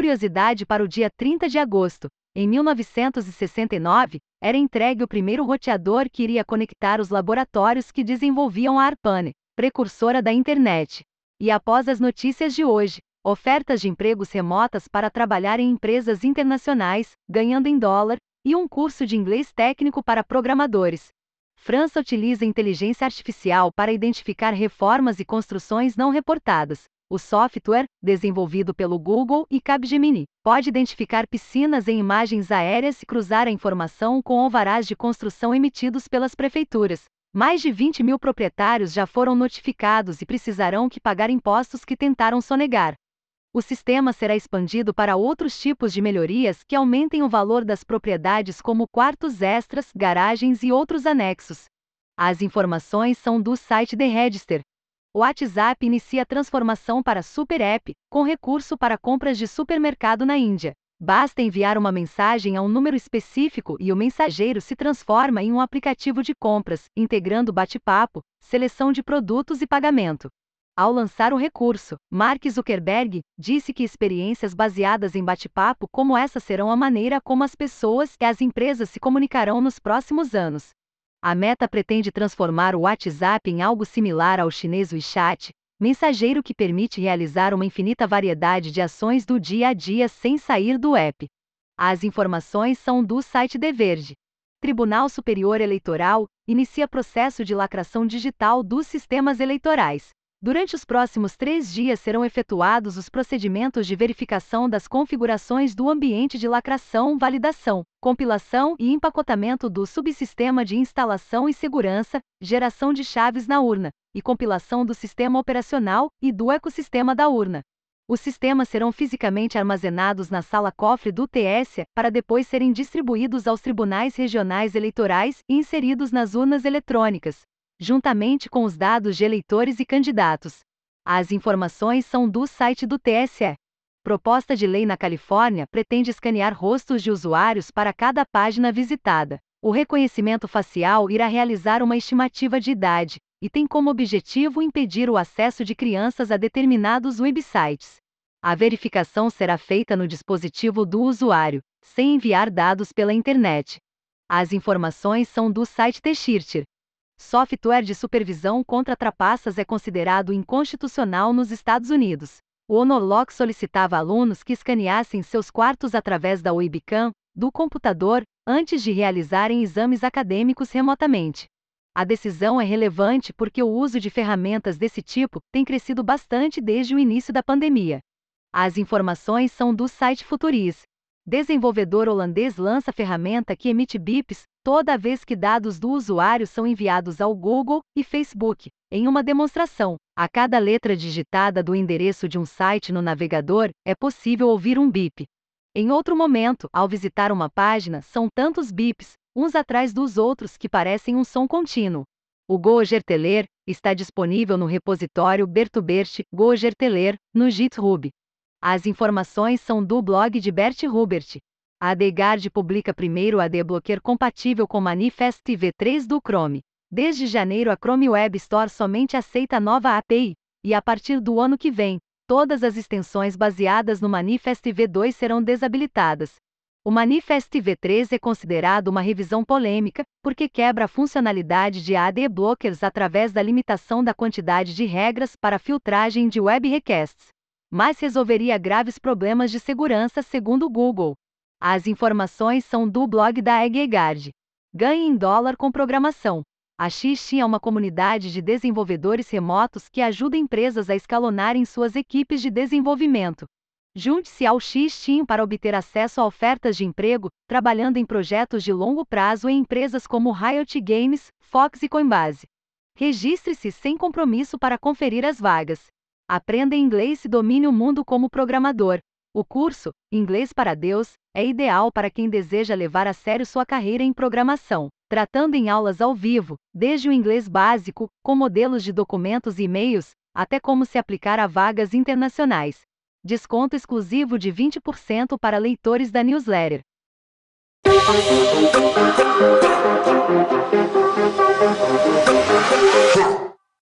curiosidade para o dia 30 de agosto, em 1969, era entregue o primeiro roteador que iria conectar os laboratórios que desenvolviam a ARPANE, precursora da internet. E após as notícias de hoje, ofertas de empregos remotas para trabalhar em empresas internacionais, ganhando em dólar, e um curso de inglês técnico para programadores. França utiliza inteligência artificial para identificar reformas e construções não reportadas, o software, desenvolvido pelo Google e Capgemini, pode identificar piscinas em imagens aéreas e cruzar a informação com alvarás de construção emitidos pelas prefeituras. Mais de 20 mil proprietários já foram notificados e precisarão que pagar impostos que tentaram sonegar. O sistema será expandido para outros tipos de melhorias que aumentem o valor das propriedades, como quartos extras, garagens e outros anexos. As informações são do site The Register, o WhatsApp inicia transformação para Super App, com recurso para compras de supermercado na Índia. Basta enviar uma mensagem a um número específico e o mensageiro se transforma em um aplicativo de compras, integrando bate-papo, seleção de produtos e pagamento. Ao lançar o recurso, Mark Zuckerberg disse que experiências baseadas em bate-papo como essa serão a maneira como as pessoas e as empresas se comunicarão nos próximos anos. A Meta pretende transformar o WhatsApp em algo similar ao chinês WeChat, mensageiro que permite realizar uma infinita variedade de ações do dia a dia sem sair do app. As informações são do site The Verge. Tribunal Superior Eleitoral inicia processo de lacração digital dos sistemas eleitorais. Durante os próximos três dias serão efetuados os procedimentos de verificação das configurações do ambiente de lacração, validação, compilação e empacotamento do subsistema de instalação e segurança, geração de chaves na urna, e compilação do sistema operacional e do ecossistema da urna. Os sistemas serão fisicamente armazenados na sala cofre do TS para depois serem distribuídos aos tribunais regionais eleitorais e inseridos nas urnas eletrônicas, juntamente com os dados de eleitores e candidatos. As informações são do site do TSE. Proposta de lei na Califórnia pretende escanear rostos de usuários para cada página visitada. O reconhecimento facial irá realizar uma estimativa de idade e tem como objetivo impedir o acesso de crianças a determinados websites. A verificação será feita no dispositivo do usuário, sem enviar dados pela internet. As informações são do site T-Shirt. Software de supervisão contra trapaças é considerado inconstitucional nos Estados Unidos. O Honorlock solicitava alunos que escaneassem seus quartos através da webcam do computador antes de realizarem exames acadêmicos remotamente. A decisão é relevante porque o uso de ferramentas desse tipo tem crescido bastante desde o início da pandemia. As informações são do site Futuris. Desenvolvedor holandês lança ferramenta que emite bips toda vez que dados do usuário são enviados ao Google e Facebook. Em uma demonstração, a cada letra digitada do endereço de um site no navegador, é possível ouvir um bip. Em outro momento, ao visitar uma página, são tantos bips, uns atrás dos outros, que parecem um som contínuo. O GoGerteler está disponível no repositório Bertubert GoGerteler no GitHub. As informações são do blog de Bert Hubert. A AdGuard publica primeiro a Blocker compatível com Manifest V3 do Chrome. Desde janeiro a Chrome Web Store somente aceita a nova API, e a partir do ano que vem, todas as extensões baseadas no Manifest V2 serão desabilitadas. O Manifest V3 é considerado uma revisão polêmica, porque quebra a funcionalidade de AD Blockers através da limitação da quantidade de regras para filtragem de web requests. Mas resolveria graves problemas de segurança segundo o Google. As informações são do blog da EggGuard. Ganhe em dólar com programação. A XT é uma comunidade de desenvolvedores remotos que ajuda empresas a escalonarem suas equipes de desenvolvimento. Junte-se ao XTeam para obter acesso a ofertas de emprego, trabalhando em projetos de longo prazo em empresas como Riot Games, Fox e Coinbase. Registre-se sem compromisso para conferir as vagas. Aprenda inglês e domine o mundo como programador. O curso, Inglês para Deus, é ideal para quem deseja levar a sério sua carreira em programação, tratando em aulas ao vivo, desde o inglês básico, com modelos de documentos e e-mails, até como se aplicar a vagas internacionais. Desconto exclusivo de 20% para leitores da newsletter.